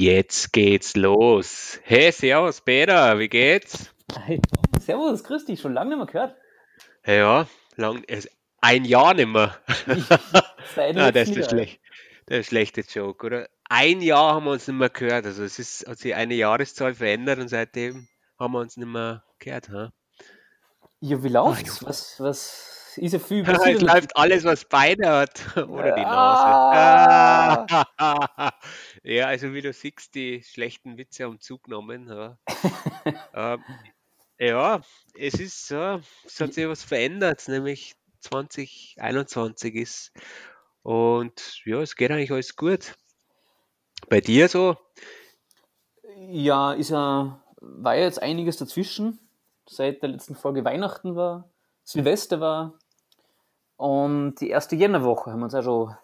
Jetzt geht's los. Hey, servus, Peter, wie geht's? Hey, servus, grüß dich, schon lange nicht mehr gehört. Ja, lang, ein Jahr nicht mehr. Seit Na, das ist der, schlecht, der schlechte Joke, oder? Ein Jahr haben wir uns nicht mehr gehört. Also es ist, hat sich eine Jahreszahl verändert und seitdem haben wir uns nicht mehr gehört. Ha? Ja, wie Ah, läuft's? jo. Was, was ist ja viel Es passiert? läuft alles, was Beine hat, oder die Ah. Nase. Ah. Ja, also wie du siehst, die schlechten Witze haben zugenommen. Ja. Ähm, ja, es ist so, es hat sich was verändert, nämlich 2021 ist und ja, es geht eigentlich alles gut. Bei dir so? Ja, ist ja, war ja jetzt einiges dazwischen. Seit der letzten Folge Weihnachten war, Silvester war und die erste Jännerwoche haben wir uns auch schon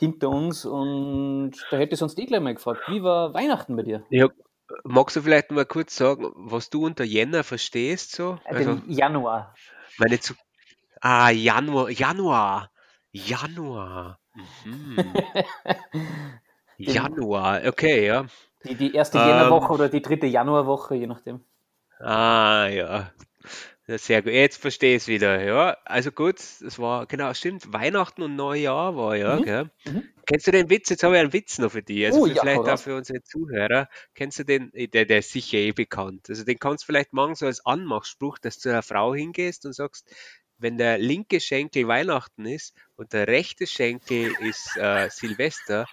hinter uns und da hätte ich sonst eh gleich mal gefragt, wie war Weihnachten bei dir? Ja, magst du vielleicht mal kurz sagen, was du unter Jänner verstehst so? Äh, Also, Den Januar. meine zu Ah, Januar, Januar, Januar. Mhm. Januar, okay, ja. die, die erste Ähm, Jännerwoche oder die dritte Januarwoche, je nachdem. ah, ja. Sehr gut. Jetzt verstehe ich es wieder. Ja, also gut, das war, genau, stimmt. Weihnachten und Neujahr war ja, Mhm. Mhm. Kennst du den Witz? Jetzt habe ich einen Witz noch für dich. Also Oh für, ja, vielleicht auch für unsere Zuhörer. Kennst du den? Eh, Der, der ist sicher eh bekannt. Also den kannst du vielleicht machen so als Anmachspruch, dass du zu einer Frau hingehst und sagst, wenn der linke Schenkel Weihnachten ist und der rechte Schenkel ist äh, Silvester,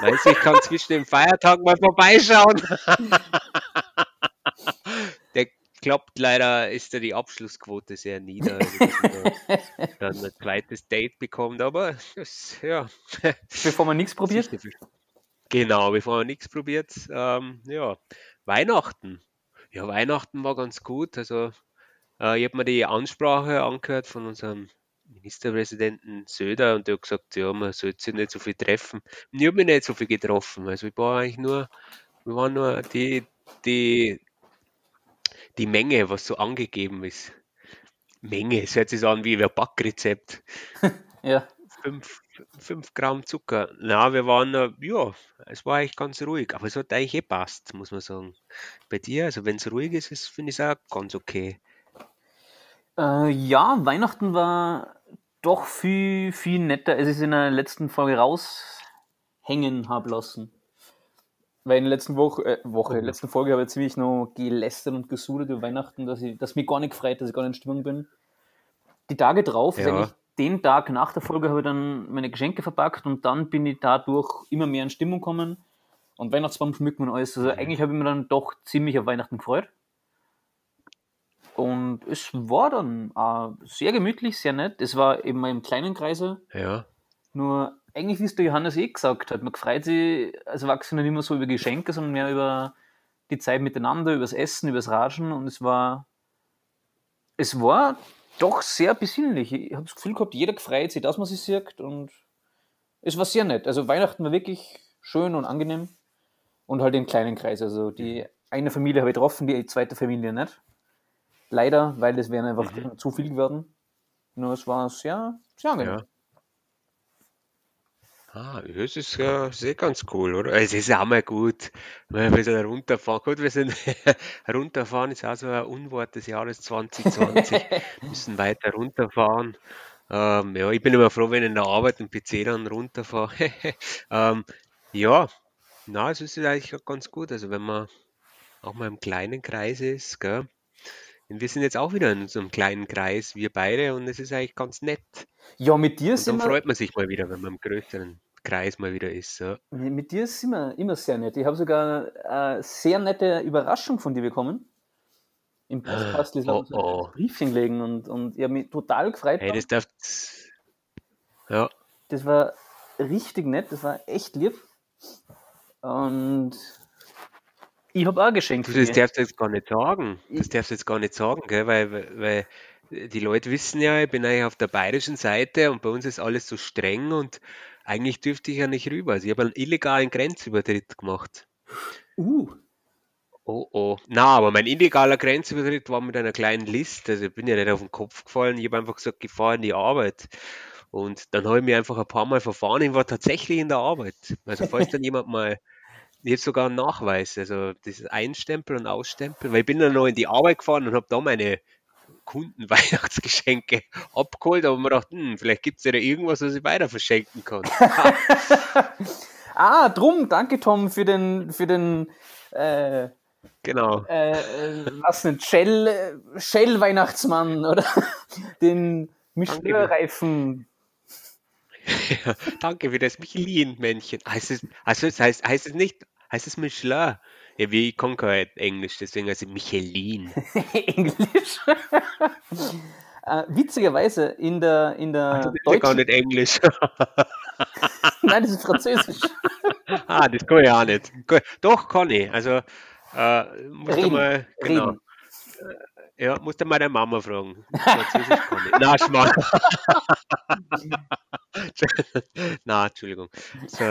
meinst du, ich kann zwischen den Feiertagen mal vorbeischauen? Klappt leider, ist da die Abschlussquote sehr nieder, also dann ein zweites Date bekommt, aber das, ja, Bevor man nichts probiert. Genau, bevor man nichts probiert. Ähm, ja, Weihnachten. Ja, Weihnachten war ganz gut. Also, äh, ich habe mir die Ansprache angehört von unserem Ministerpräsidenten Söder und der hat gesagt, ja, man sollte sich nicht so viel treffen. Und ich habe mich nicht so viel getroffen. Also, ich war eigentlich nur, wir waren nur die, die, die Menge, was so angegeben ist. Menge, es hört sich an wie ein Backrezept. Ja. 5 Gramm Zucker. Na, wir waren, äh, ja, es war eigentlich ganz ruhig, aber es hat eigentlich eh passt, muss man sagen. Bei dir, also wenn es ruhig ist, ist finde ich es auch ganz okay. Äh, ja, Weihnachten war doch viel, viel netter, als ich es in der letzten Folge raushängen habe lassen. Weil in der letzten Woche, äh, Woche, Mhm. letzten Folge habe ich ziemlich noch gelästert und gesudert über Weihnachten, dass, ich, dass mich gar nicht gefreut, dass ich gar nicht in Stimmung bin. Die Tage drauf, Ja, eigentlich den Tag nach der Folge, habe ich dann meine Geschenke verpackt und dann bin ich dadurch immer mehr in Stimmung gekommen und Weihnachtsbaum schmücken und alles. Also mhm. eigentlich habe ich mich dann doch ziemlich auf Weihnachten gefreut. Und es war dann äh, sehr gemütlich, sehr nett. Es war eben mal im kleinen Kreise. ja, Nur eigentlich, wie es der Johannes eh gesagt hat, man freut sich als Erwachsener nicht mehr so über Geschenke, sondern mehr über die Zeit miteinander, über das Essen, über das Ratschen. Und es war, es war doch sehr besinnlich. Ich habe das Gefühl gehabt, jeder gefreut sich, dass man sich sieht. Und es war sehr nett. Also Weihnachten war wirklich schön und angenehm. Und halt im kleinen Kreis. Also die eine Familie habe ich getroffen, die zweite Familie nicht. Leider, weil das wäre einfach mhm. zu viel geworden. Nur es war sehr, sehr angenehm. ja. Ah, ja, es ist ja sehr ganz cool, oder? Es ist auch mal gut, wenn wir ein bisschen runterfahren. Gut, wir sind runterfahren ist auch so ein Unwort des Jahres 2020. Müssen weiter runterfahren. Ähm, ja, ich bin immer froh, wenn ich in der Arbeit den PC dann runterfahre. ähm, ja, na, es ist eigentlich auch ganz gut. Also wenn man auch mal im kleinen Kreis ist, gell? Und wir sind jetzt auch wieder in so einem kleinen Kreis, wir beide, und es ist eigentlich ganz nett. Ja, mit dir Und sind dann wir, freut man sich mal wieder, wenn man im größeren Kreis mal wieder ist. Ja. mit dir sind wir immer sehr nett. Ich habe sogar eine sehr nette Überraschung von dir bekommen. Im Podcast Oh so ein oh. Briefchen legen und, und ich habe mich total gefreut. Hey, das darf. Ja, Das war richtig nett, das war echt lieb. Und ich habe auch ein Geschenk du, für das darfst du jetzt gar nicht sagen. Das darfst du jetzt gar nicht sagen, gell? Weil, weil weil die Leute wissen ja, ich bin eigentlich auf der bayerischen Seite und bei uns ist alles so streng und eigentlich dürfte ich ja nicht rüber. Also ich habe einen illegalen Grenzübertritt gemacht. uh, Oh oh. Na, aber mein illegaler Grenzübertritt war mit einer kleinen Liste. Also ich bin ja nicht auf den Kopf gefallen. Ich habe einfach gesagt, ich fahre in die Arbeit. Und dann habe ich mich einfach ein paar Mal verfahren. Ich war tatsächlich in der Arbeit. Also falls dann jemand mal jetzt sogar einen Nachweis, also das Einstempel und Ausstempel, weil ich bin dann noch in die Arbeit gefahren und habe da meine Kunden Weihnachtsgeschenke abgeholt, aber mir gedacht, hm, vielleicht gibt es ja da irgendwas, was ich weiter verschenken kann. ah, drum, danke Tom für den, für den äh, genau. Äh, äh was nicht, Shell, Shell Weihnachtsmann oder den Michelin-Reifen. Ja, danke für das Michelin-Männchen. Heißt es, also es heißt, heißt es nicht, heißt es Michelin? Ja, wie ich kann kein Englisch, deswegen heißt es Michelin. Englisch? äh, witzigerweise in der, in der das ist ja gar nicht Englisch. Nein, das ist Französisch. ah, das kann ich auch nicht. Doch, kann ich. Also, äh, musst Reden. du mal, genau. Reden. Ja, musst du mal deine Mama fragen. Französisch kann ich. Na, Schmarrn. Na, Entschuldigung. So,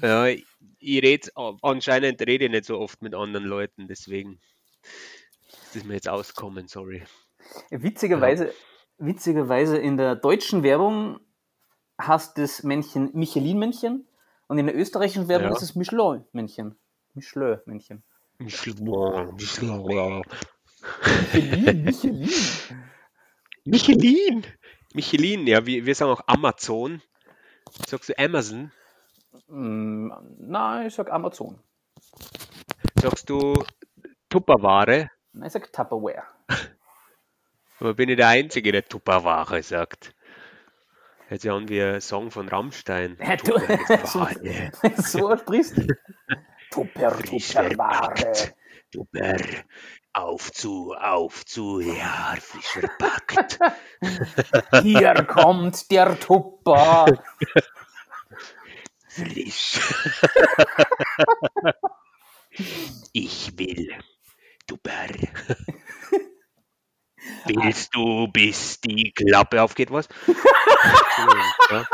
ja, ich rede anscheinend rede ich nicht so oft mit anderen Leuten, deswegen ist mir jetzt auskommen, sorry. Witzigerweise, witzigerweise in der deutschen Werbung hast das Männchen Michelin-Männchen und in der österreichischen Werbung Ja. ist es Michelin-Männchen. Michelin-Männchen. Michelin, Michelin. Michelin, Michelin. Michelin. Michelin, ja, wir, wir sagen auch Amazon. Sagst du Amazon? Mm, Nein, ich sag Amazon. Sagst du Tupperware? Nein, ich sag Tupperware. Aber bin ich der Einzige, der Tupperware sagt. Hört sich an wie ein Song von Rammstein. Ja, du- Tupperware. so sprichst du. Tupper, Tupperware. Tupper. Auf zu, auf zu, ja, frisch verpackt. Hier kommt der Tupper. Frisch. Ich will. Tupper. Willst du, bis die Klappe aufgeht, was? Ja.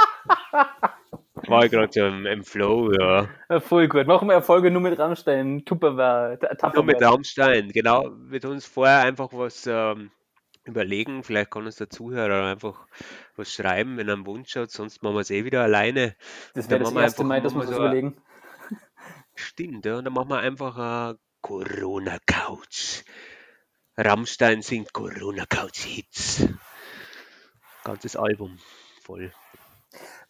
War ich gerade so im, im Flow, ja. Voll gut. Machen wir Erfolge nur mit Rammstein. Tupperware. Nur mit. Rammstein, genau. Mit uns vorher einfach was ähm, überlegen. Vielleicht kann uns der Zuhörer einfach was schreiben, wenn er einen Wunsch hat. Sonst machen wir es eh wieder alleine. Das wäre das erste Mal, dass wir uns so überlegen. Stimmt, ja. Und dann machen wir einfach eine Corona-Couch. Rammstein singt Corona-Couch-Hits. Ganzes Album voll.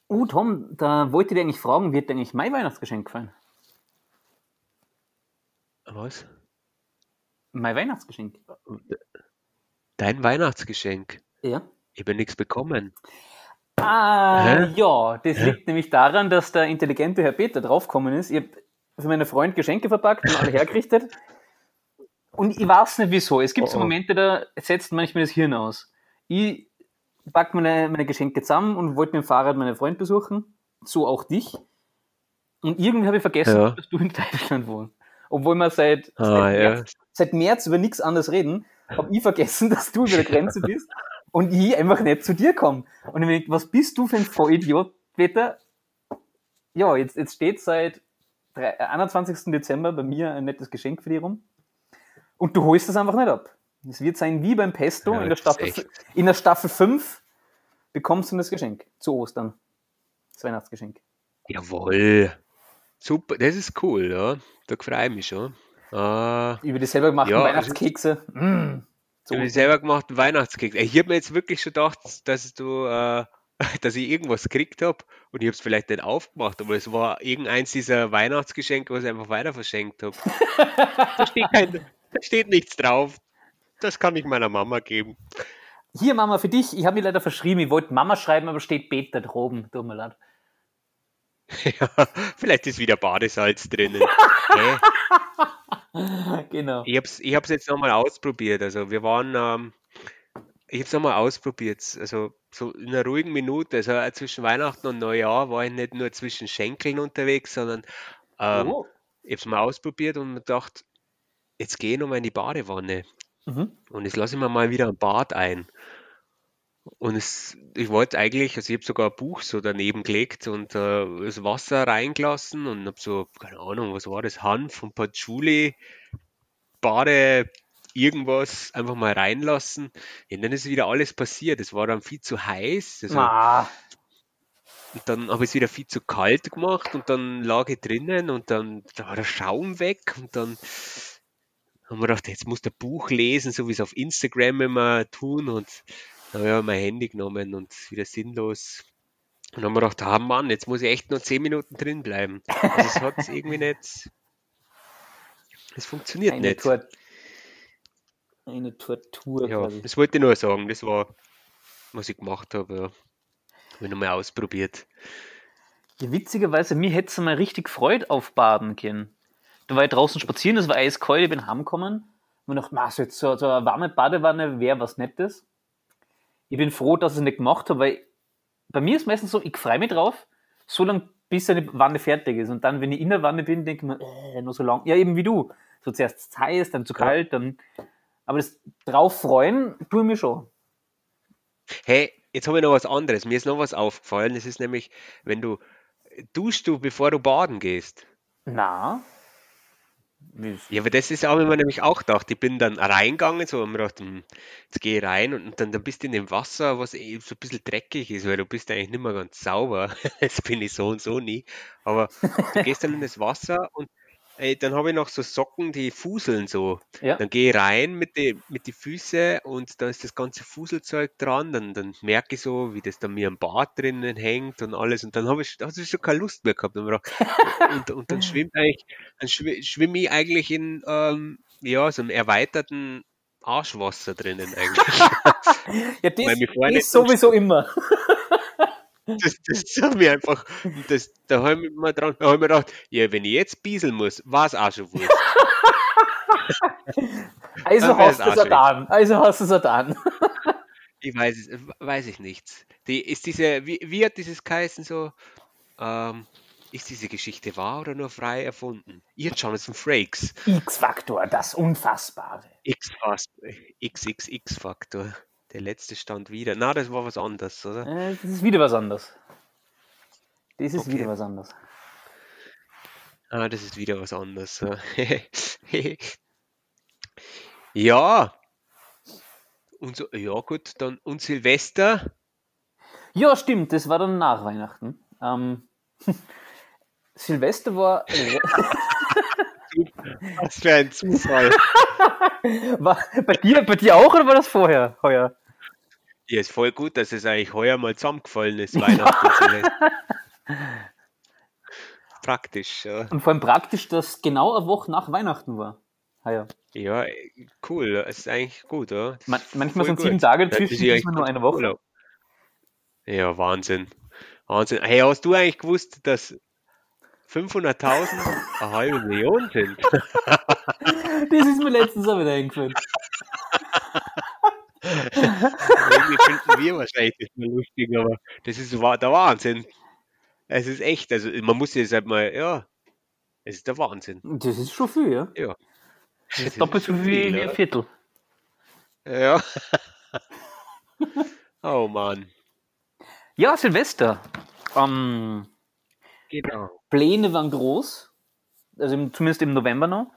Uh, Tom, da wollte ich dich eigentlich fragen, wird dir eigentlich mein Weihnachtsgeschenk gefallen? Was? Mein Weihnachtsgeschenk? Dein Weihnachtsgeschenk. Ja. Ich habe nichts bekommen. Ah, Hä? ja, das Hä? liegt nämlich daran, dass der intelligente Herr Peter draufgekommen ist. Ich habe für meinen Freund Geschenke verpackt und alle hergerichtet. Und ich weiß nicht wieso. Es gibt so Oh, oh. Momente, da setzt manchmal das Hirn aus. Ich pack meine, meine Geschenke zusammen und wollte mit dem Fahrrad meinen Freund besuchen. So auch dich. Und irgendwie habe ich vergessen, Ja. dass du in Deutschland wohnst. Obwohl wir seit, Ah, seit, ja. März, seit März über nichts anderes reden, habe ich vergessen, dass du über der Grenze bist und ich einfach nicht zu dir komme. Und ich mir denk, was bist du für ein Vollidiot, Peter? Ja, jetzt, jetzt steht seit drei- äh, 21. Dezember bei mir ein nettes Geschenk für dich rum. Und du holst das einfach nicht ab. Es wird sein wie beim Pesto Ja, in, der Staffel, in der Staffel 5 bekommst du das Geschenk zu Ostern. Das Weihnachtsgeschenk. Jawohl. Super, das ist cool, ja. Da freue ich mich schon. Ah, Über die selber gemachten Ja, Weihnachtskekse. Mm. So. ich habe selber gemachten Weihnachtskeks. Ich habe mir jetzt wirklich schon gedacht, dass du, äh, dass ich irgendwas gekriegt habe und ich habe es vielleicht nicht aufgemacht, aber es war irgendeins dieser Weihnachtsgeschenke, was ich einfach weiter verschenkt habe. da, steht kein, da steht nichts drauf. Das kann ich meiner Mama geben. Hier, Mama, für dich. Ich habe mir leider verschrieben. Ich wollte Mama schreiben, aber steht Peter droben. Tut mir leid. Ja, vielleicht ist wieder Badesalz drinnen. Genau. Ich habe es ich hab's jetzt nochmal ausprobiert. Also wir waren, ähm, ich habe es nochmal ausprobiert. Also so in einer ruhigen Minute, also auch zwischen Weihnachten und Neujahr war ich nicht nur zwischen Schenkeln unterwegs, sondern ähm, Oh. ich habe es mal ausprobiert und mir gedacht, jetzt gehe ich nochmal in die Badewanne Mhm. und jetzt lasse ich mir mal wieder ein Bad ein. Und es, ich wollte eigentlich, also ich habe sogar ein Buch so daneben gelegt und äh, das Wasser reingelassen und habe so, keine Ahnung, was war das, Hanf und Patchouli, Bade, irgendwas einfach mal reinlassen. Und dann ist wieder alles passiert. Es war dann viel zu heiß. Also, Ah, Und dann habe ich es wieder viel zu kalt gemacht und dann lag ich drinnen und dann da war der Schaum weg und dann haben wir gedacht, jetzt muss der Buch lesen, so wie es auf Instagram immer tun und dann habe ich mein Handy genommen und wieder sinnlos. Und dann haben wir gedacht, ah Mann, jetzt muss ich echt nur 10 Minuten drin bleiben. Also es hat irgendwie nicht, es funktioniert Eine, nicht. Tor eine Tortur Ja, quasi. das wollte ich nur sagen, das war, was ich gemacht habe, ja. Habe ich nochmal ausprobiert. Ja, witzigerweise, mir hätte es mal richtig Freude auf Baden können. Da war ich draußen spazieren, es war eiskalt, ich bin heimgekommen und dachte, "Ma, so, jetzt so, so eine warme Badewanne wäre was Nettes. Ich bin froh, dass ich es nicht gemacht habe, weil bei mir ist meistens so, ich freue mich drauf, so lange bis eine Wanne fertig ist. Und dann, wenn ich in der Wanne bin, denke ich mir, äh, nur so lang. Ja, eben wie du. So zuerst zu heiß, dann zu kalt, dann. Aber das drauf freuen, tue ich mir schon. Hey, jetzt habe ich noch was anderes. Mir ist noch was aufgefallen. Das ist nämlich, wenn du, duschst du, bevor du baden gehst? Na. Ja, aber das ist auch, wenn man nämlich auch gedacht, ich bin dann reingegangen, so, und mir gedacht, hm, jetzt gehe ich rein und, dann, dann bist du in dem Wasser, was eh so ein bisschen dreckig ist, weil du bist eigentlich nicht mehr ganz sauber. Das bin ich so und so nie. Aber du gehst dann in das Wasser und ey, dann habe ich noch so Socken, die fuseln so. Ja. Dann gehe ich rein mit die, mit die Füße und da ist das ganze Fuselzeug dran. Dann, dann merke ich so, wie das dann mir am Bart drinnen hängt und alles. Und dann habe ich, da habe ich schon keine Lust mehr gehabt. Und, und, und dann schwimmt eigentlich, dann schwi- schwimme ich eigentlich in ähm, ja, so einem erweiterten Arschwasser drinnen eigentlich. Ja, das ist sowieso immer. Das, das hat mir einfach, das, da habe ich mir dran, da habe ich mir gedacht, ja, wenn ich jetzt bieseln muss, war es auch schon wurscht. Also Dann hast du es getan. Also hast du es getan. Ich weiß es, weiß ich nichts. Die, ist diese, wie, wie hat dieses geheißen so, ähm, ist diese Geschichte wahr oder nur frei erfunden? Ihr Jonathan Frakes, X-Faktor, das Unfassbare. XXX-Faktor. Der letzte stand wieder. Na, das war was anderes, oder? Äh, das ist wieder was anderes. Das ist Okay. wieder was anderes. Ah, das ist wieder was anderes. so. Ja. Und so, ja gut, dann und Silvester. Ja, stimmt, das war dann nach Weihnachten. Ähm, Silvester war, Was für ein Zufall. war bei dir, bei dir auch oder war das vorher? Heuer? Ja, ist voll gut, dass es eigentlich heuer mal zusammengefallen ist, Weihnachten. Praktisch, ja. Und vor allem praktisch, dass genau eine Woche nach Weihnachten war. Heuer. Ja, cool. Es ist eigentlich gut, oder? Man, manchmal sind sieben gut. Tage Da dazwischen, ist ja ist man nur eine Woche. Urlaub. Ja, Wahnsinn. Wahnsinn. Hey, hast du eigentlich gewusst, dass 500.000 eine halbe Million sind? Das ist mir letztens auch wieder eingefallen. Irgendwie finden wir wahrscheinlich das mal lustig, aber das ist der Wahnsinn. Es ist echt, also man muss jetzt halt mal, ja, es ist der Wahnsinn. Das ist schon viel, ja. Ja. Das ist doppelt so viel wie ein Viertel. Ja. Oh Mann. Ja, Silvester. Ähm, Genau. Pläne waren groß, also im, zumindest im November noch,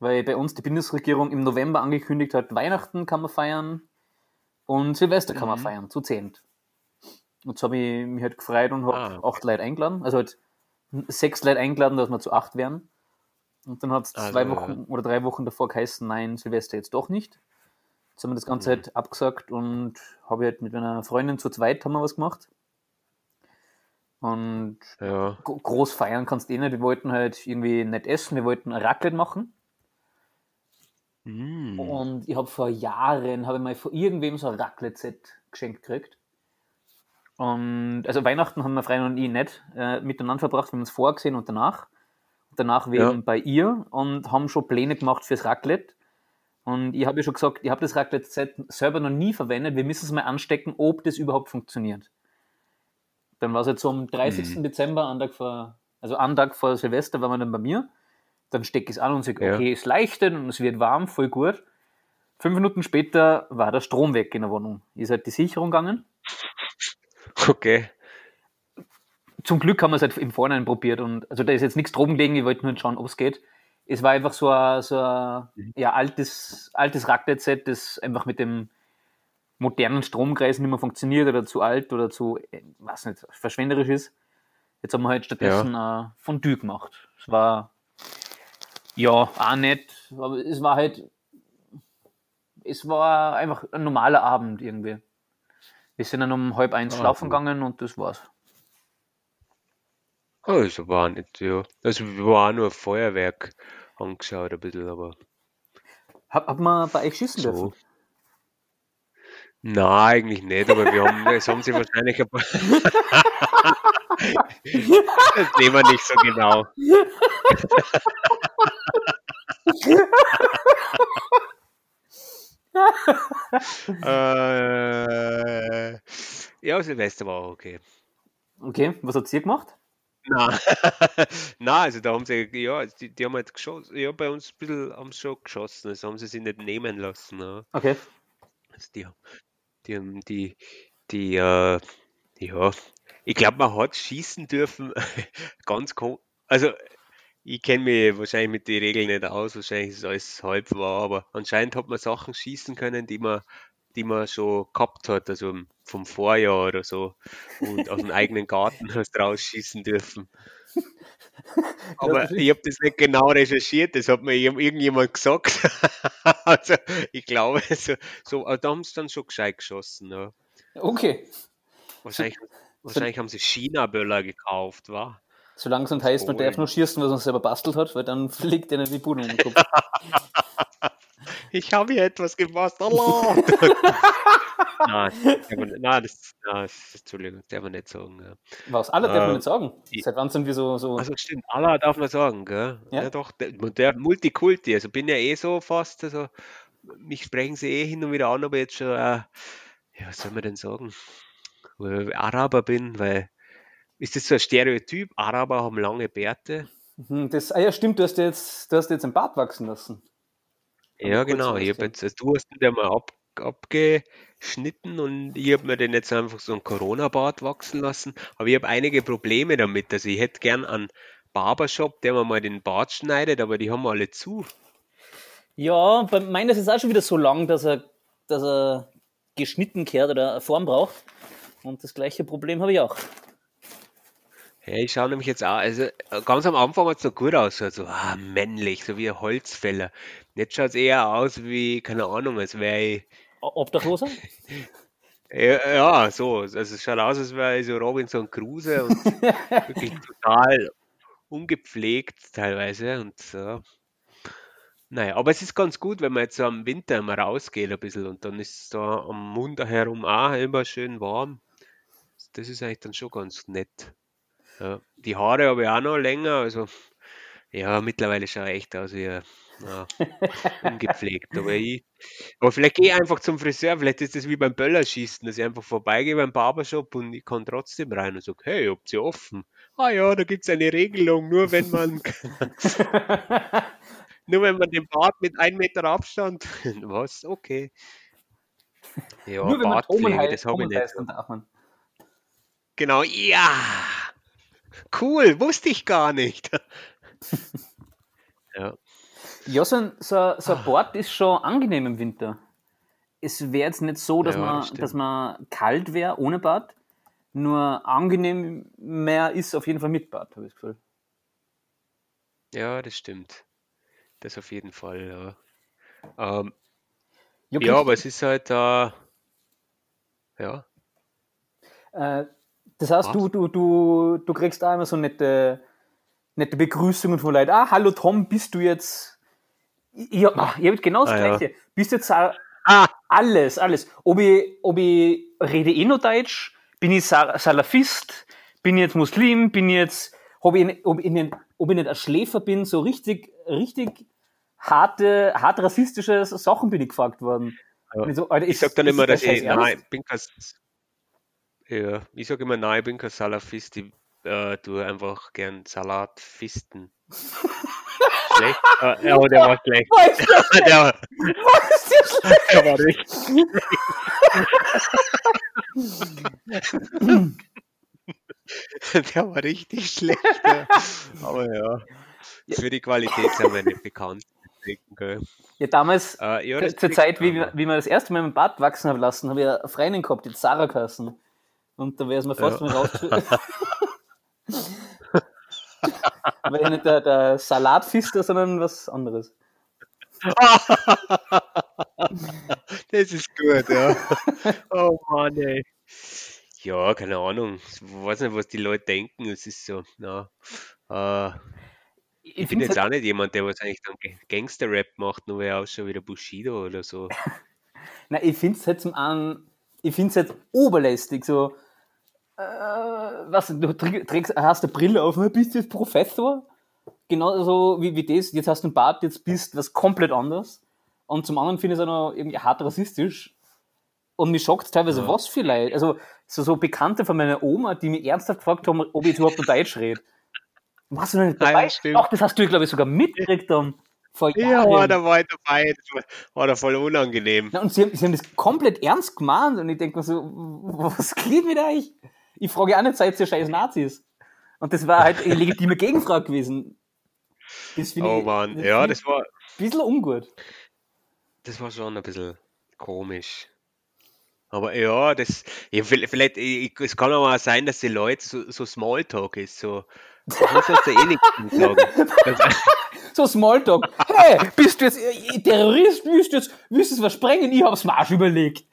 weil bei uns die Bundesregierung im November angekündigt hat, Weihnachten kann man feiern und Silvester kann man Mhm. feiern, zu zehnt. Und so habe ich mich halt gefreut und habe Ah, okay. acht Leute eingeladen, also halt sechs Leute eingeladen, dass wir zu acht wären. Und dann hat es Also, zwei. Wochen oder drei Wochen davor geheißen, nein, Silvester jetzt doch nicht. Jetzt haben wir das Ganze Mhm. halt abgesagt und habe halt mit meiner Freundin zu zweit haben wir was gemacht. Und Ja. gro- groß feiern kannst du eh nicht. Wir wollten halt irgendwie nicht essen, wir wollten ein Raclette machen. Mm. Und ich habe vor Jahren, habe ich mal von irgendwem so ein Raclette-Set geschenkt gekriegt. Und also Weihnachten haben wir Freunde und ich nicht äh, miteinander verbracht, wir haben uns vorgesehen und danach. Und danach wir Ja. bei ihr und haben schon Pläne gemacht fürs Raclette. Und ich habe ja schon gesagt, ich habe das Raclette-Set selber noch nie verwendet. Wir müssen es mal anstecken, ob das überhaupt funktioniert. Dann war es jetzt so am 30. Mhm. Dezember, einen Tag vor, also einen Tag vor Silvester, waren wir dann bei mir. Dann stecke ich es an und sage, Ja. okay, es leuchtet und es wird warm, voll gut. Fünf Minuten später war der Strom weg in der Wohnung. Ist halt die Sicherung gegangen. Okay. Zum Glück haben wir es halt im Vorhinein probiert und also da ist jetzt nichts drum gelegen, ich wollte nur schauen, ob es geht. Es war einfach so ein, so ein ja, altes, altes Raclette-Set, das einfach mit dem modernen Stromkreisen nicht mehr funktioniert oder zu alt oder zu, äh, weiß nicht, verschwenderisch ist. Jetzt haben wir halt stattdessen ja. Fondue gemacht. Es war ja auch nett, aber es war halt, es war einfach ein normaler Abend irgendwie. Wir sind dann um halb eins ah, schlafen gegangen und das war's. Also war nicht, ja. Also wir waren nur Feuerwerk angeschaut ein bisschen, aber. Hat, hat man bei euch schießen so. dürfen? Nein, eigentlich nicht, aber wir haben, es haben sie wahrscheinlich ein paar. das nehmen wir nicht so genau. äh, ja, Silvester war auch okay. Okay, was hat sie gemacht? Nein, Nein also da haben sie, ja, die, die haben halt geschossen, ja, bei uns ein bisschen haben sie schon geschossen, das haben sie sich nicht nehmen lassen. Ja. Okay. Also die, die haben die, die, äh, ja, ich glaube, man hat schießen dürfen, ganz komisch. Also, ich kenne mich wahrscheinlich mit den Regeln nicht aus, wahrscheinlich ist alles halb wahr, aber anscheinend hat man Sachen schießen können, die man die man schon gehabt hat, also vom Vorjahr oder so, und aus dem eigenen Garten hast rausschießen dürfen. Aber ich habe das nicht genau recherchiert, das hat mir irgendjemand gesagt. also ich glaube, so, so da haben sie dann schon gescheit geschossen. Ja. Okay. Wahrscheinlich, wahrscheinlich haben sie China-Böller gekauft, wa? Solange es nicht heißt, man darf nur schießen, was man selber bastelt hat, weil dann fliegt einer die Bude um den Kopf. ich habe hier etwas. Allah. nein, nein, das, nein, das, Entschuldigung, das darf man nicht sagen. Ja. Was? Allah darf man nicht sagen? Seit wann sind wir so. so also stimmt, Allah darf man sagen, gell? Ja, ja doch, der, der Multikulti, also bin ja eh so fast, also mich sprechen sie eh hin und wieder an, aber jetzt schon, äh, ja, was soll man denn sagen? Araber bin, weil ist das so ein Stereotyp? Araber haben lange Bärte. Mhm, das, ah ja, stimmt, du hast jetzt, du hast jetzt ein Bart wachsen lassen. Ja, genau. Ich jetzt, also du hast den mal ab, abgeschnitten und ich habe mir den jetzt einfach so einen Corona-Bart wachsen lassen. Aber ich habe einige Probleme damit. Also ich hätte gern einen Barbershop, der mir mal den Bart schneidet, aber die haben alle zu. Ja, bei meinem ist es auch schon wieder so lang, dass er, dass er geschnitten kehrt oder eine Form braucht. Und das gleiche Problem habe ich auch. Ja, ich schaue nämlich jetzt auch, also ganz am Anfang hat es noch gut aus, so ah, männlich, so wie ein Holzfäller. Jetzt schaut es eher aus wie, keine Ahnung, als wäre ich. Obdachloser? ja, ja, so. Also es schaut aus, als wäre ich so Robinson Crusoe und wirklich total ungepflegt teilweise. Und so. Naja, aber es ist ganz gut, wenn man jetzt so am Winter mal rausgeht ein bisschen und dann ist es da am Mund herum auch immer schön warm. Das ist eigentlich dann schon ganz nett. Ja, die Haare habe ich auch noch länger, also ja, mittlerweile schaue ich echt aus wie ja, ungepflegt. Aber, ich, aber vielleicht gehe ich einfach zum Friseur, vielleicht ist das wie beim Böllerschießen, dass ich einfach vorbeigehe beim Barbershop und ich kann trotzdem rein und sage, hey, habt ihr offen? Ah ja, da gibt es eine Regelung, nur wenn man nur wenn man den Bart mit einem Meter Abstand. Was? Okay. Ja, nur wenn Bartpflege, das habe ich nicht. Genau, ja. Cool, wusste ich gar nicht. ja. Ja, so ein, so, so ein ah. Bord ist schon angenehm im Winter. Es wäre jetzt nicht so, dass, ja, man, das dass man kalt wäre ohne Bad, nur angenehm mehr ist auf jeden Fall mit Bad, habe ich das Gefühl. Ja, das stimmt. Das auf jeden Fall, ja. Ähm, ja, ja aber es ist halt da. Äh, ja. Äh, das heißt, du, du, du, du kriegst da immer so nette, nette Begrüßungen von Leuten. Ah, hallo Tom, bist du jetzt. Ja, ach, ihr habt genau das ah, Gleiche. Ja. Bist du jetzt ah. alles, alles. Ob ich, ob ich rede eh noch Deutsch, bin ich Salafist, bin ich jetzt Muslim, bin ich jetzt, ob ich, ob ich, nicht, ob ich nicht ein Schläfer bin, so richtig, richtig harte, hart rassistische Sachen bin ich gefragt worden. Ja. Ich, so, Alter, ich sag dann immer, dass ich, nein, bin kein, ja, ich sage immer, nein, ich bin kein Salafist, ich äh, tue einfach gern Salat fisten. schlecht? Äh, ja, der war schlecht. der, war, Was ist schlecht? Der war richtig der war richtig schlecht. Ja. Aber ja, für die Qualität sind wir nicht bekannt. Ja, damals, Äh, ja, zur Zeit, wie, wir- wie man das erste Mal meinen Bart wachsen haben lassen, habe ich eine Freundin gehabt, die Sarah geheißen. Und da wäre es mir fast Ja. mal raus. Weil ich nicht der, der Salatfister, sondern was anderes. Das ist gut, ja. Oh Mann, ey. Ja, keine Ahnung. Ich weiß nicht, was die Leute denken. Es ist so, na. Äh, Ich, ich bin finde jetzt auch nicht jemand, der wahrscheinlich dann Ga- Gangster-Rap macht, nur weil er ausschaut wie der Bushido oder so. Nein, ich finde es halt zum einen, ich finde es halt oberlästig, so, äh, was, du trä- trägst, hast eine Brille auf, bist du jetzt Professor? Genauso wie, wie das, jetzt hast du einen Bart, jetzt bist du was komplett anderes. Und zum anderen finde ich es auch noch irgendwie hart rassistisch. Und mich schockt teilweise, Ja. was Leute, also so, so Bekannte von meiner Oma, die mich ernsthaft gefragt haben, ob ich überhaupt noch Deutsch rede. Warst du noch nicht ja, dabei? stimmt. Ach, das hast du, glaube ich, sogar mitgekriegt dann. Vor Ja, Jahren. da war ich dabei. Das war, war da voll unangenehm. Na, und sie haben, sie haben das komplett ernst gemeint und ich denke mir so, was geht mit euch? Ich frage auch nicht, seid ihr scheiß Nazis? Und das war halt eine legitime Gegenfrage gewesen. Das Oh ich Mann, das ja, das war, ein bisschen ungut. das war schon ein bisschen komisch. Aber ja, das, ja, vielleicht, ich- es kann auch sein, dass die Leute so, so Smalltalk ist, so, das hast du eh nichts sagen. Das, So Smalltalk. Hey, bist du jetzt äh, Terrorist? Willst du jetzt, willst du was sprengen? Ich hab's mir auch schon überlegt.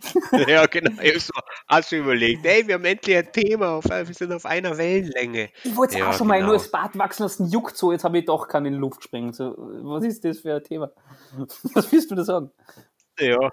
ja, genau, ich hab so, hast du überlegt, ey, wir haben endlich ein Thema, auf, wir sind auf einer Wellenlänge. Ich wollte Ja, auch schon mal genau. nur das Bart wachsen lassen, juckt so, jetzt habe ich doch keinen in die Luft gesprengt. So, was ist das für ein Thema? Was willst du da sagen? Ja.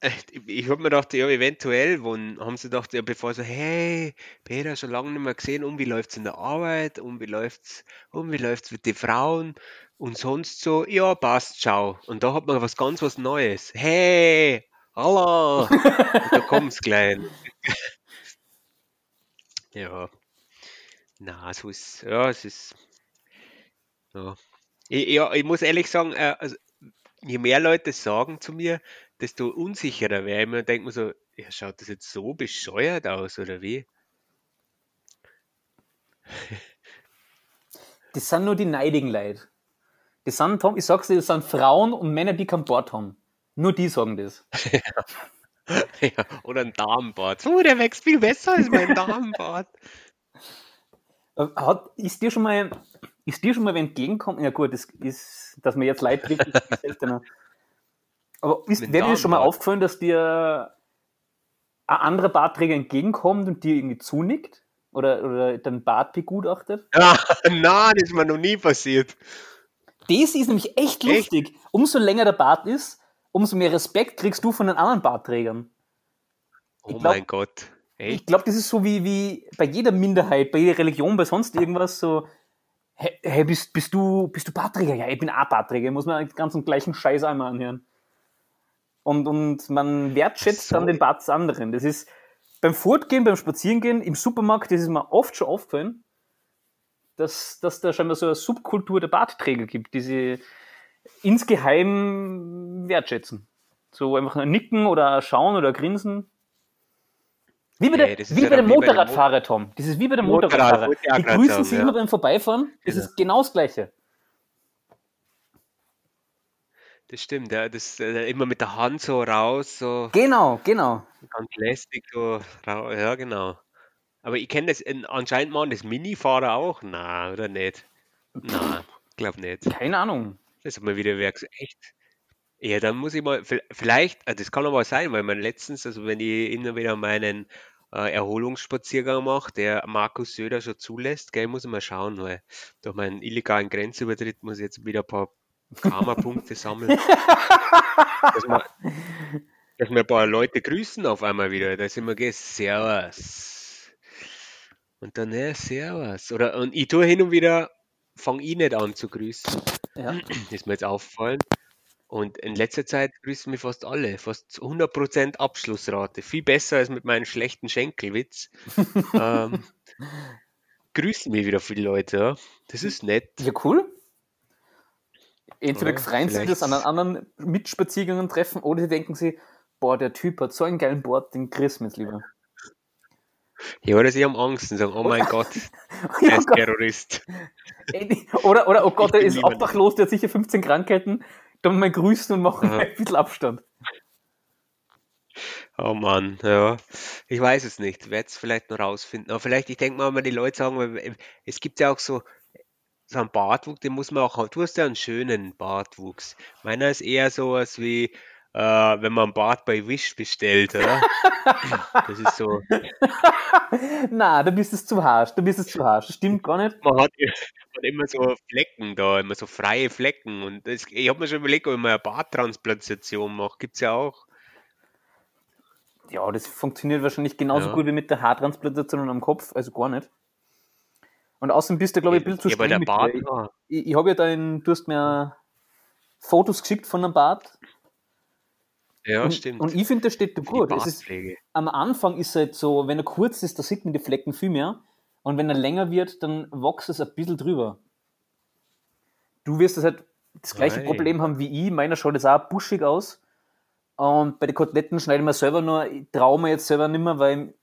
Ich, ich habe mir gedacht, ja, eventuell, wann haben sie gedacht, ja, bevor so, hey, Peter, schon lange nicht mehr gesehen, und wie läuft's in der Arbeit, und wie läuft's, und wie läuft's mit den Frauen, und sonst so, ja, passt, ciao. Und da hat man was ganz was Neues. Hey, hallo, und da kommt's gleich. Ja. Na, so ist, ja, es ist, ja. Ich, ja, ich muss ehrlich sagen, äh, also, je mehr Leute sagen zu mir, desto unsicherer wäre ich mir und denke mir so, ja, schaut das jetzt so bescheuert aus oder wie? Das sind nur die neidigen Leute. Das sind, Tom, ich sag's dir, das sind Frauen und Männer, die keinen Bart haben. Nur die sagen das. ja, oder ein Darmbart. Oh, der wächst viel besser als mein Darmbart. Äh, Hat, ist dir schon mal, ist dir schon mal wer entgegenkommen? Ja gut, das ist, dass man jetzt Leid trifft, ist seltener. Aber ist, wäre dir schon mal aufgefallen, dass dir ein anderer Bartträger entgegenkommt und dir irgendwie zunickt? Oder, oder dein Bart begutachtet? Ja, na, das ist mir noch nie passiert. Das ist nämlich echt Echt? lustig. Umso länger der Bart ist, umso mehr Respekt kriegst du von den anderen Bartträgern. Oh glaub- mein Gott. Ich Echt? glaube, das ist so wie, wie bei jeder Minderheit, bei jeder Religion, bei sonst irgendwas so. Hey, hey bist, bist, du, bist du Bartträger? Ja, ich bin auch Bartträger. Muss man den ganzen gleichen Scheiß einmal anhören. Und, und man wertschätzt So. dann den Bart des anderen. Das ist beim Fortgehen, beim Spazierengehen, im Supermarkt, das ist mir oft schon aufgefallen, dass, dass da scheinbar so eine Subkultur der Bartträger gibt, die sie insgeheim wertschätzen. So einfach ein Nicken oder Schauen oder Grinsen. Wie bei, der, wie ja bei dem Motorradfahrer, Tom. Das ist wie bei dem Motorrad, Motorradfahrer. Die grüßen sich ja. immer beim Vorbeifahren. Das Genau. ist genau das Gleiche. Das stimmt, ja. Das äh, immer mit der Hand so raus, so Genau, genau. ganz lästig so rau ja, genau. Aber ich kenne das, in, anscheinend machen das Minifahrer auch. Na, oder nicht? Na, glaub nicht. Keine Ahnung. Das hat mal wieder gesagt. Echt? Ja, dann muss ich mal, vi- vielleicht, äh, das kann aber sein, weil man letztens, also wenn ich immer wieder meinen äh, Erholungsspaziergang mache, der Markus Söder schon zulässt, gell, muss ich mal schauen, weil durch meinen illegalen Grenzübertritt muss ich jetzt wieder ein paar Karma-Punkte sammeln. dass, wir, dass wir ein paar Leute grüßen auf einmal wieder. Da sind wir, gell, Servus. Und dann, ja, Servus. Oder, und ich tue hin und wieder, fange ich nicht an zu grüßen. Ja. Ist mir jetzt aufgefallen. Und in letzter Zeit grüßen mich fast alle. Fast 100% Abschlussrate. Viel besser als mit meinem schlechten Schenkelwitz. ähm, grüßen mich wieder viele Leute. Ja. Das ist nett. Ja, cool. Entweder freuen sie sich das an einen anderen Mitspaziergängen treffen oder sie denken sich, boah, der Typ hat so einen geilen Bord, den grüßen wir jetzt lieber. Ja, oder sie haben Angst und sagen, oh mein Gott, Ja, er ist. Terrorist. Oder, oder oh Gott, er ist obdachlos, der hat sicher 15 Krankheiten. Dann mal grüßen und machen Aha. ein bisschen Abstand. Oh Mann, ja. Ich weiß es nicht. Werde es vielleicht noch rausfinden. Aber vielleicht, ich denke mal, wenn die Leute sagen, weil es gibt ja auch so, so einen Bartwuchs, den muss man auch haben. Du hast ja einen schönen Bartwuchs. Meiner ist eher sowas wie, äh, wenn man Bart bei Wish bestellt, oder? Das ist so, Na, da bist es zu harsch. Da bist es zu harsch. Stimmt gar nicht. man hat, man hat immer so Flecken da, immer so freie Flecken. Und das, ich habe mir schon überlegt, ob ich mal eine Barttransplantation mache. Gibt es ja auch. Ja, das funktioniert wahrscheinlich genauso Ja. gut wie mit der Haartransplantation am Kopf, also gar nicht. Und außerdem bist du, glaube ich, ein bisschen zu ja, streng der mit Bart, Ich, ich habe ja da in, du hast mir Fotos geschickt von einem Bart. Ja, und, stimmt. und ich finde, das steht da gut. Ist, am Anfang ist es halt so, wenn er kurz ist, da sieht man die Flecken viel mehr. Und wenn er länger wird, dann wächst es ein bisschen drüber. Du wirst das halt das gleiche Ei. Problem haben wie ich. Meiner schaut jetzt auch buschig aus. Und bei den Koteletten schneide ich mir selber nur, ich traue mir jetzt selber nicht mehr, weil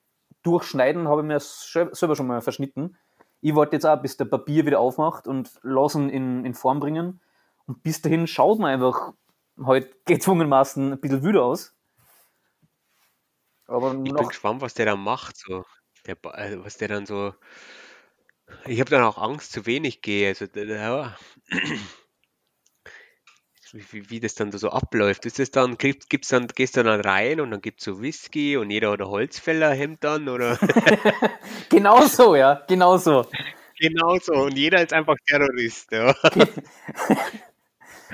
durchschneiden habe ich mir sel- selber schon mal verschnitten. Ich warte jetzt auch, bis der Papier wieder aufmacht und lasse ihn in, in Form bringen. Und bis dahin schaut man einfach halt gezwungenermaßen ein bisschen wüder aus. Aber Ich bin gespannt, was der dann macht, so. Der, äh, was der dann so. Ich habe dann auch Angst, zu wenig gehe. Also, ja. Wie, wie, das dann da so abläuft. Ist das dann, gibt, gibt's dann, gehst du dann rein und dann gibt es so Whisky und jeder hat ein Holzfällerhemd dann oder genau so, ja, genau so. genau so und jeder ist einfach Terrorist. Ja.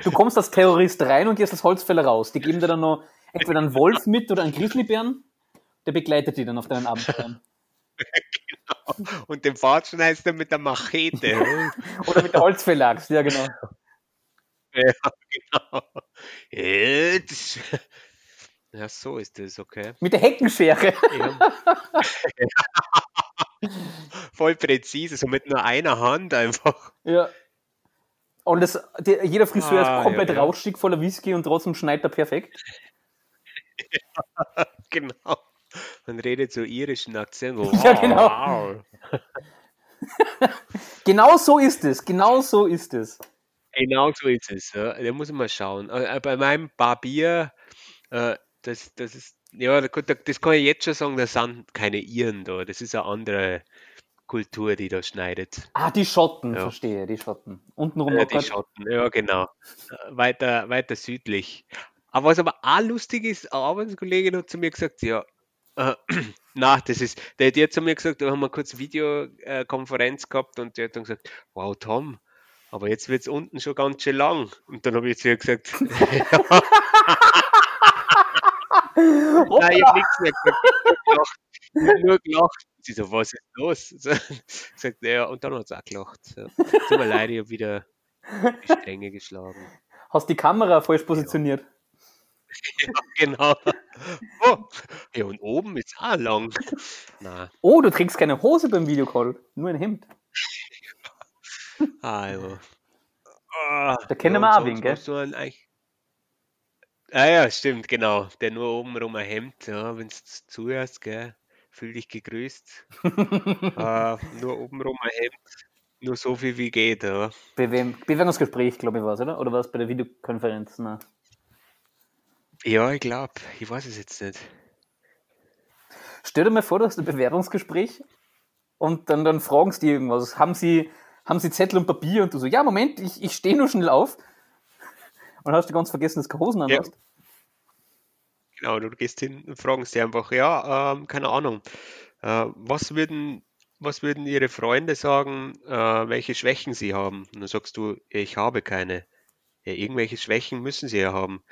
Du kommst als Terrorist rein und gehst als Holzfäller raus. Die geben dir dann noch entweder einen Wolf mit oder einen Grizzlybären. Der begleitet die dann auf deinen Abenteuern. Und den Bart schneidest du mit der Machete. Oder mit der Holzfälleraxt, ja genau. ja, genau. Ja, das, ja, so ist das, okay. Mit der Heckenschere. Ja. Voll präzise, so mit nur einer Hand einfach. Ja. Und das, die, jeder Friseur Ah, ist komplett ja, ja. rauschig, voller Whisky und trotzdem schneidet er perfekt. Genau. Man redet so irischen Akzent. so, Ja, genau. Wow. Genau so ist es. Genau so ist es. Genau so ist es. Ja. Da muss man mal schauen. Äh, Bei meinem Barbier, äh, das, das ist, ja, da kann- da- das kann ich jetzt schon sagen, das sind keine Iren da. Das ist eine andere Kultur, die da schneidet. Ah, die Schotten, Ja. verstehe, die Schotten. Untenrum Ja, noch die Schotten, ja genau. Äh, Weiter, weiter südlich. Aber was aber auch lustig ist, eine Arbeitskollegin hat zu mir gesagt, ja, äh, na, das ist, der, hat zu mir gesagt, da haben wir kurz Videokonferenz gehabt und die hat dann gesagt, wow, Tom, aber jetzt wird es unten schon ganz schön lang. Und dann habe ich zu ihr gesagt, ja, nein, ich habe nichts mehr gesagt. Ich hab gelacht. Ich hab nur gelacht. Sie so, was ist los? So, sagt, ja, und dann hat sie auch gelacht. So. Tut mir leid, ich habe wieder die Stränge geschlagen. Hast die Kamera falsch positioniert. Genau. Oh, ja, und oben ist auch lang. Na, Oh, du trägst keine Hose beim Videocall, nur ein Hemd. also. Ah, Da kennen ja, wir auch wen, gell? einen eigentlich- Ah ja, stimmt, genau. Der nur obenrum ein Hemd, ja, wenn du zuhörst, gell, fühl dich gegrüßt. äh, nur obenrum ein Hemd, nur so viel wie geht, ja. Bewerbung- Bewerbungsgespräch, glaube ich, war es, oder? Oder war es bei der Videokonferenz? Na. Ja, ich glaube, ich weiß es jetzt nicht. Stell dir mal vor, du hast ein Bewerbungsgespräch und dann, dann fragen sie dir irgendwas. Haben sie, haben sie Zettel und Papier? Und du so, ja, Moment, ich, ich stehe nur schnell auf. Und hast du ganz vergessen, dass du Hosen an Ja. hast. Genau, du gehst hin und fragst sie einfach, ja, ähm, keine Ahnung, äh, was würden, was würden ihre Freunde sagen, äh, welche Schwächen sie haben? Und dann sagst du, ich habe keine. Ja, irgendwelche Schwächen müssen sie ja haben.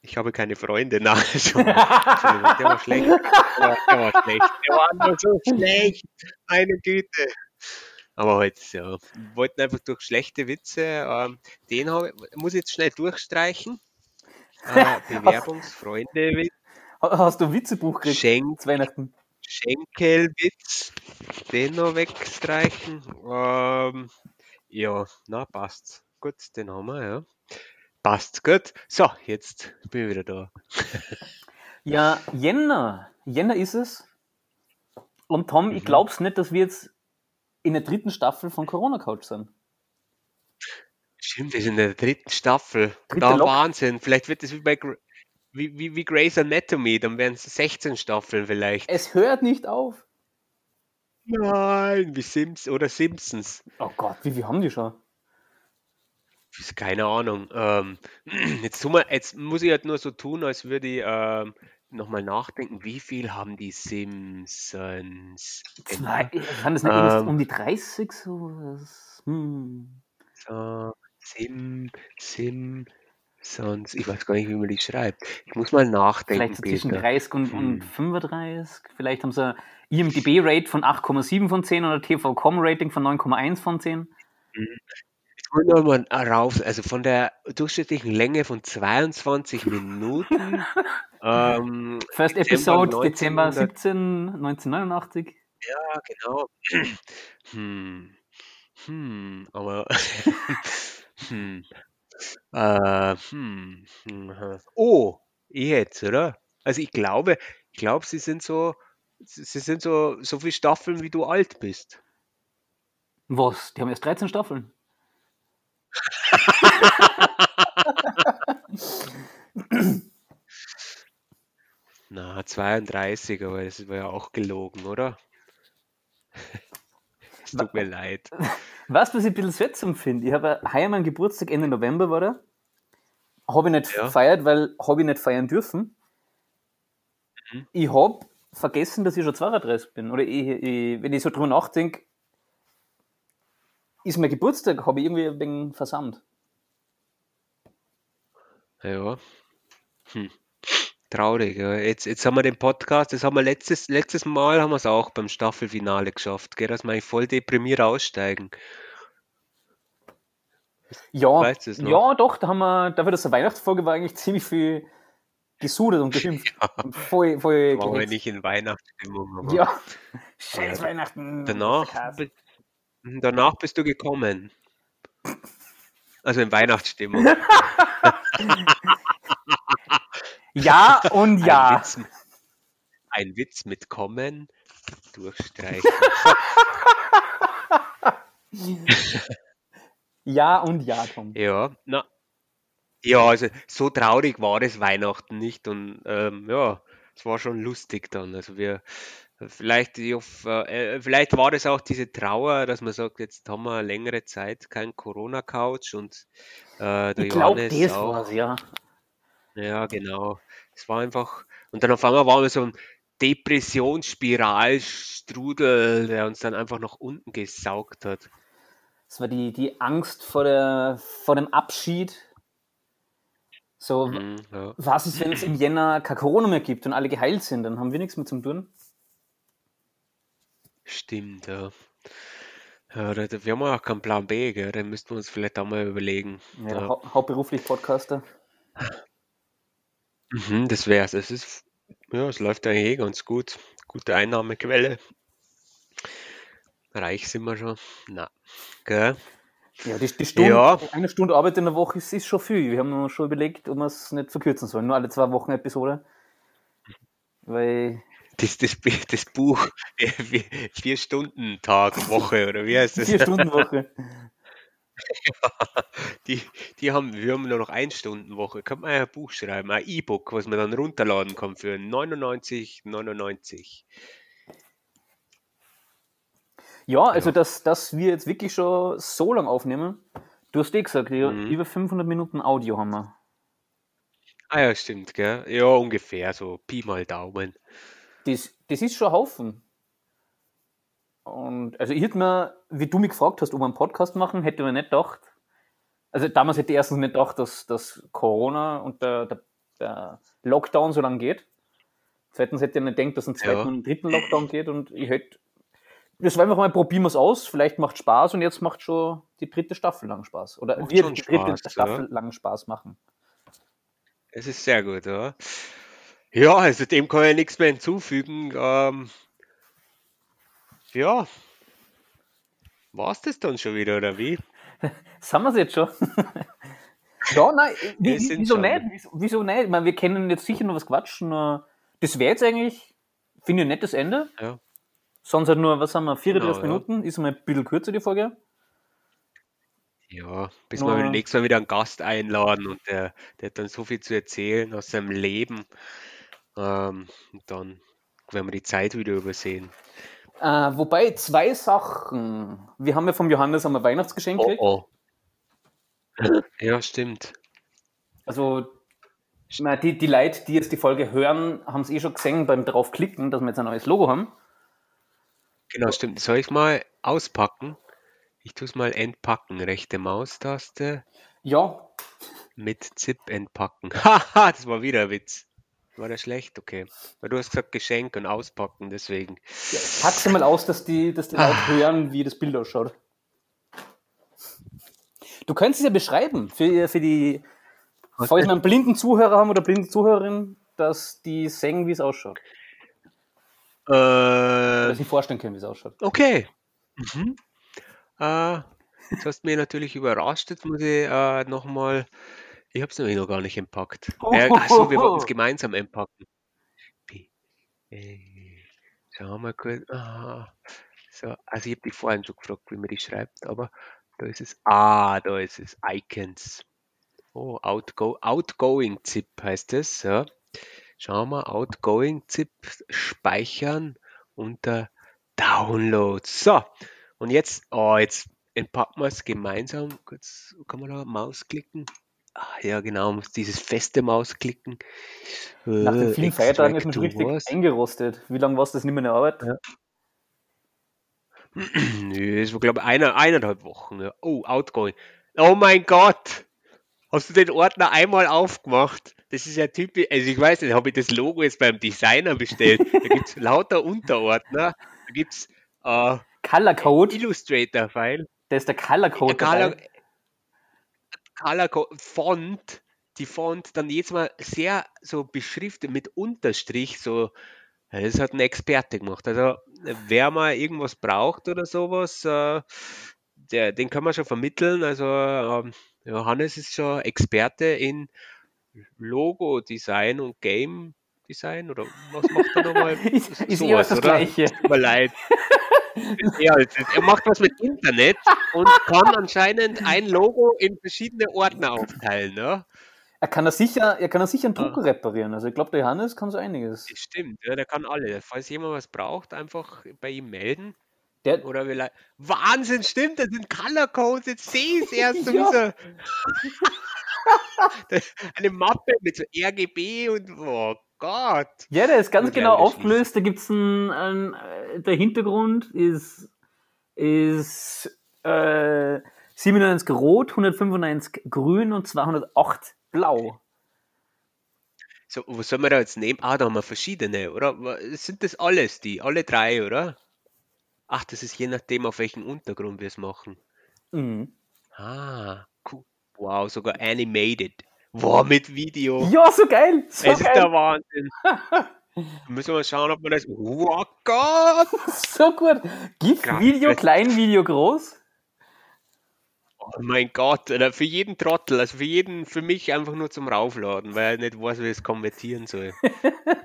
Ich habe keine Freunde. Nein, also, der war schlecht. Der war, schlecht. Der war nur so schlecht. Meine Güte. Aber halt, ja, wir wollten einfach durch schlechte Witze, ähm, den habe muss ich jetzt schnell durchstreichen. Äh, Bewerbungsfreunde Ha- Hast du ein Witzebuch gekriegt Schenk, zu Weihnachten? Schenkelwitz, den noch wegstreichen. Ähm, ja, na, passt. Gut, den haben wir, ja. Passt, gut. So, jetzt bin ich wieder da. Ja, Jänner. Jänner ist es. Und Tom, ich Mhm. glaub's nicht, dass wir jetzt in der dritten Staffel von Corona Couch sind. Stimmt, sind in der dritten Staffel. Dritte Da Lock- Wahnsinn. Vielleicht wird es wie bei Gra- wie, wie, wie Grey's Anatomy, dann wären es 16 Staffeln vielleicht. Es hört nicht auf. Nein, wie Sims oder Simpsons. Oh Gott, wie viel haben die schon? Ist Keine Ahnung. Ähm, jetzt, wir, jetzt muss ich halt nur so tun, als würde ich ähm, nochmal nachdenken, wie viel haben die Simpsons? Zwei, kann das nicht Ähm. um die 30 so? Das- Hm. So, Sim, Simpsons. Ich weiß gar nicht, wie man die schreibt. Ich muss mal nachdenken, Vielleicht so zwischen Peter. 30 und, und Hm. 35. Vielleicht haben sie ein IMDB-Rate von 8,7 von 10 oder TV-Com-Rating von 9,1 von 10. Ich wollte noch mal rauf, also von der durchschnittlichen Länge von 22 Minuten. ähm, First Dezember Episode Dezember 1900. 17, 1989. ja, genau. Hm. Hm, aber. hm. Äh, hm. hm. Oh, jetzt, oder? Also ich glaube, ich glaube, sie sind so, sie sind so, so viele Staffeln, wie du alt bist. Was? Die haben erst 13 Staffeln. Na, 32, aber das war ja auch gelogen, oder? Es tut mir leid. Weißt du, was ich ein bisschen seltsam finde? Ich habe heuer meinen Geburtstag Ende November war der. Habe ich nicht Ja. gefeiert, weil habe ich nicht feiern dürfen. Mhm. Ich habe vergessen, dass ich schon 32 bin. Oder ich, ich, wenn ich so drüber nachdenke, ist mein Geburtstag, habe ich irgendwie ein wenig versammelt. Ja. Hm. Traurig. Ja. Jetzt, jetzt haben wir den Podcast, das haben wir letztes, letztes Mal haben wir es auch beim Staffelfinale geschafft, gell, dass wir voll deprimiert aussteigen. Ja, ja, doch, da haben wir, dafür, dass eine Weihnachtsfolge war, eigentlich ziemlich viel gesudert und geschimpft. Und voll, voll Waren wir nicht in Weihnachtsstimmung. Ja, scheiß Weihnachten. Danach, bi- danach bist du gekommen. Also in Weihnachtsstimmung. Ja und Ein ja. Witz, ein Witz mit Kommen, durchstreichen. Ja und ja, Tom. Ja, na, ja, also so traurig war das Weihnachten nicht und ähm, ja, es war schon lustig dann. Also wir, vielleicht, ich hoffe, äh, vielleicht war das auch diese Trauer, dass man sagt, jetzt haben wir längere Zeit kein Corona-Couch und äh, der Ich glaube, Johannes das auch. war's, ja. Ja, genau. Es war einfach, und dann auf einmal waren wir so ein Depressionsspiralstrudel, der uns dann einfach nach unten gesaugt hat. Es war die, die Angst vor, der, vor dem Abschied. So, Mhm, ja. was ist, wenn es im Jänner kein Corona mehr gibt und alle geheilt sind? Dann haben wir nichts mehr zum tun. Stimmt, ja. Ja, wir haben auch keinen Plan B, gell? Den müssten wir uns vielleicht auch mal überlegen. Ja, Ja. hau hauptberuflich Podcaster. Mhm, das wär's. Es ist, ja, es läuft eigentlich eh ganz gut. Gute Einnahmequelle. Reich sind wir schon. Na, gell? Ja, die, die Stunde, Ja. eine Stunde Arbeit in der Woche ist, ist schon viel. Wir haben uns schon überlegt, ob wir es nicht verkürzen sollen. Nur alle zwei Wochen eine Episode. Weil, Das, das, das Buch, vier, vier Stunden Tag, Woche, oder wie heißt das? vier Die, die haben, wir haben nur noch ein Stunden Woche. Kann man ja ein Buch schreiben, ein E-Book, was man dann runterladen kann für 99,99. Ja, also Ja. Dass, dass wir jetzt wirklich schon so lang aufnehmen. Du hast eh gesagt, ja, Mhm. über 500 Minuten Audio haben wir. Ah ja, stimmt, gell? Ja, ungefähr so. Pi mal Daumen. Das, das ist schon ein Haufen. Und also ich hätte mir, wie du mich gefragt hast, ob wir einen Podcast machen, hätte mir nicht gedacht. Also damals hätte ich erstens nicht gedacht, dass, dass Corona und der, der, der Lockdown so lange geht. Zweitens hätte ich nicht gedacht, dass ein zweiten Ja. und einen dritten Lockdown geht. Und ich hätte, das war einfach mal, probieren wir es aus, vielleicht macht Spaß und jetzt macht schon die dritte Staffel lang Spaß. Oder Macht wird die dritte Spaß, Staffel ja. lang Spaß machen. Es ist sehr gut, ja. Ja, also dem kann ich nichts mehr hinzufügen. Ähm, ja. War's das dann schon wieder, oder wie? Sind wir es jetzt schon? ja, nein, wie, wieso schon. nicht? Wieso, wieso nicht? Ich meine, wir können jetzt sicher noch was quatschen. äh, Das wäre jetzt eigentlich, finde ich, ein nettes Ende. Ja. Sonst halt nur, was haben wir, 34 Genau, ja. Minuten, ist mal ein bisschen kürzer die Folge. Ja, bis Ja. wir nächstes Mal wieder einen Gast einladen und der, der hat dann so viel zu erzählen aus seinem Leben. Ähm, und dann werden wir die Zeit wieder übersehen. Äh, wobei, zwei Sachen. Wir haben ja vom Johannes einmal Weihnachtsgeschenk Oh gekriegt. oh. Ja, stimmt. Also, na, die, die Leute, die jetzt die Folge hören, haben es eh schon gesehen beim draufklicken, dass wir jetzt ein neues Logo haben. Genau, stimmt. Soll ich mal auspacken? Ich tue es mal entpacken. Rechte Maustaste Ja, mit Zip entpacken. Haha, das war wieder ein Witz. War das schlecht? Okay. Weil du hast gesagt Geschenk und auspacken, deswegen. pack's mal aus, dass die, dass die Ah. Leute hören, wie das Bild ausschaut. Du könntest es ja beschreiben für, für die, falls wir einen blinden Zuhörer haben oder blinde Zuhörerin, dass die sehen, wie es ausschaut. Äh, Dass sie vorstellen können, wie es ausschaut. Okay. Mhm. Äh, jetzt hast du mich natürlich überrascht. Jetzt muss ich äh, nochmal. Ich habe es nämlich noch gar nicht entpackt. Äh, achso, wir wollten es gemeinsam entpacken. P- äh, Schau mal kurz. Ah, so, also ich habe die vorhin schon gefragt, wie man die schreibt, aber da ist es. Ah, da ist es. Icons. Oh, Outgo Outgoing Zip heißt es. Ja. Schauen wir, Outgoing Zip speichern unter Downloads. So, und jetzt, oh, jetzt entpacken wir es gemeinsam. Kurz, kann man da Maus klicken? Ah, ja, genau, muss dieses feste Mausklicken. Nach den Äh, vielen Feiertagen ist man schon richtig was? eingerostet. Wie lange warst du das nicht mehr in der Arbeit? Ja. Nö, es war, glaube ich, eine, eineinhalb Wochen. Ja. Oh, Outgoing. Oh mein Gott! Hast du den Ordner einmal aufgemacht? Das ist ja typisch. Also, ich weiß nicht, habe ich das Logo jetzt beim Designer bestellt? Da gibt es lauter Unterordner. Da gibt es äh, Color Code, Illustrator-File, da ist der Color Code Color, dabei. Color Co- Font, die Font dann jetzt mal sehr so beschriftet mit Unterstrich, so, das hat ein Experte gemacht. Also, wer mal irgendwas braucht oder sowas, äh, der, den kann man schon vermitteln. Also, ähm, Johannes ist schon Experte in Logo-Design und Game-Design oder was macht er nochmal? Ist, ist Sowas, das oder? Gleiche. Tut mir leid. Ja, er macht was mit Internet und kann anscheinend ein Logo in verschiedene Ordner aufteilen. Ne? Er kann das sicher, er kann das sicher einen Ah. Drucker reparieren. Also ich glaube, der Johannes kann so einiges. Das stimmt, ja, der kann alle. Falls jemand was braucht, einfach bei ihm melden. Der, Oder vielleicht. Wahnsinn, stimmt, das sind Color Codes. Jetzt sehe ich es erst. Ja. Eine Mappe mit so RGB und oh Gott. ja, der ist ganz genau aufgelöst. Da gibt es ein, ein, äh, der Hintergrund ist, ist äh, 97 rot, 195 grün und 208 blau. So, was soll man da jetzt nehmen? Ah, da haben wir verschiedene, oder? Sind das alles die? Alle drei, oder? Ach, das ist je nachdem, auf welchen Untergrund wir es machen. Mhm. Ah, cool. Wow, sogar animated. Wow, mit Video. Ja, so geil! So es ist geil! der Wahnsinn. Müssen wir schauen, ob wir das. Oh Gott! So gut! Krass. Video, klein, Video, groß. Oh mein Gott, für jeden Trottel, also für jeden, für mich einfach nur zum Raufladen, weil er nicht weiß, wie ich es konvertieren soll.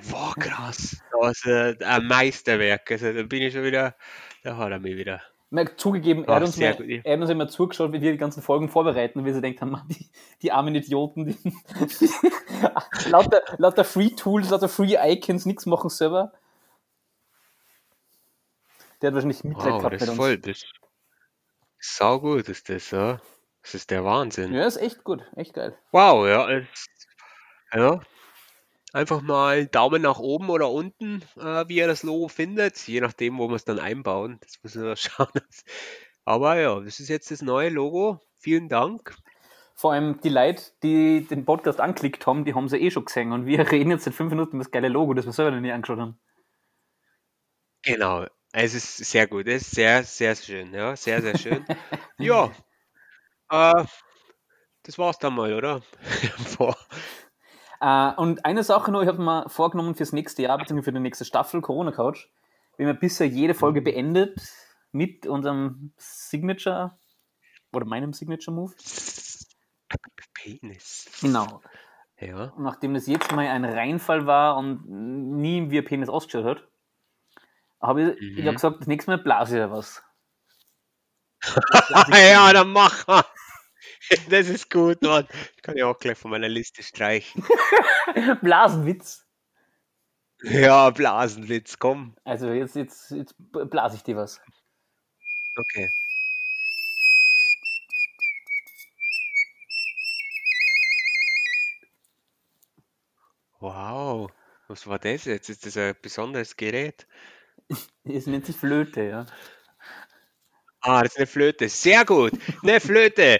Wow, krass. Das ist äh, ein Meisterwerk. Also da bin ich schon wieder, da hat er mich wieder. Zugegeben, er hat, uns mal, er hat uns immer zugeschaut, wie wir die ganzen Folgen vorbereiten wir so denkt haben, die, die armen Idioten, die lauter, lauter Free Tools, lauter Free Icons, nichts machen selber. Der hat wahrscheinlich Mitleid Wow, gehabt das mit ist uns. voll. Das sau gut ist das, ja. Das ist der Wahnsinn. Ja, ist echt gut, echt geil. Wow, ja. es- Ja. Einfach mal Daumen nach oben oder unten, äh, wie ihr das Logo findet, je nachdem, wo wir es dann einbauen. Das müssen wir schauen. Aber ja, das ist jetzt das neue Logo. Vielen Dank. Vor allem die Leute, die den Podcast anklickt haben, die haben sie eh schon gesehen und wir reden jetzt seit fünf Minuten über das geile Logo, das wir selber noch nie angeschaut haben. Genau. Es ist sehr gut. Es ist sehr, sehr schön. Ja, sehr, sehr schön. ja. Äh, das war's dann mal, oder? Boah. Äh, und eine Sache noch, ich habe mir vorgenommen fürs nächste Jahr, beziehungsweise für die nächste Staffel Corona Couch, wenn wir bisher jede Folge beendet mit unserem Signature oder meinem Signature Move. Penis. Genau. Ja. Und nachdem das jetzt mal ein Reinfall war und nie wie ein Penis ausgeschaut hat, habe ich Mhm. ja gesagt, das nächste Mal blase ich was. ja, dann mach mal. Das ist gut, Mann. Das kann ich auch gleich von meiner Liste streichen. Blasenwitz. Ja, Blasenwitz, komm. Also jetzt, jetzt, jetzt blase ich dir was. Okay. Wow, was war das jetzt? Ist das ein besonderes Gerät? Es nennt sich Flöte, ja. Ah, das ist eine Flöte. Sehr gut. Eine Flöte.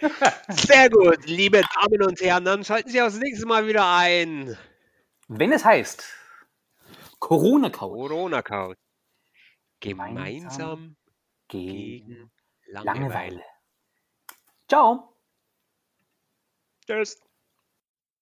Sehr gut, liebe Damen und Herren. Dann schalten Sie auch das nächste Mal wieder ein. Wenn es heißt Corona-Couch Corona-Couch. Gemeinsam Gemeinsam gegen gegen Langeweile. Langeweile. Ciao. Tschüss.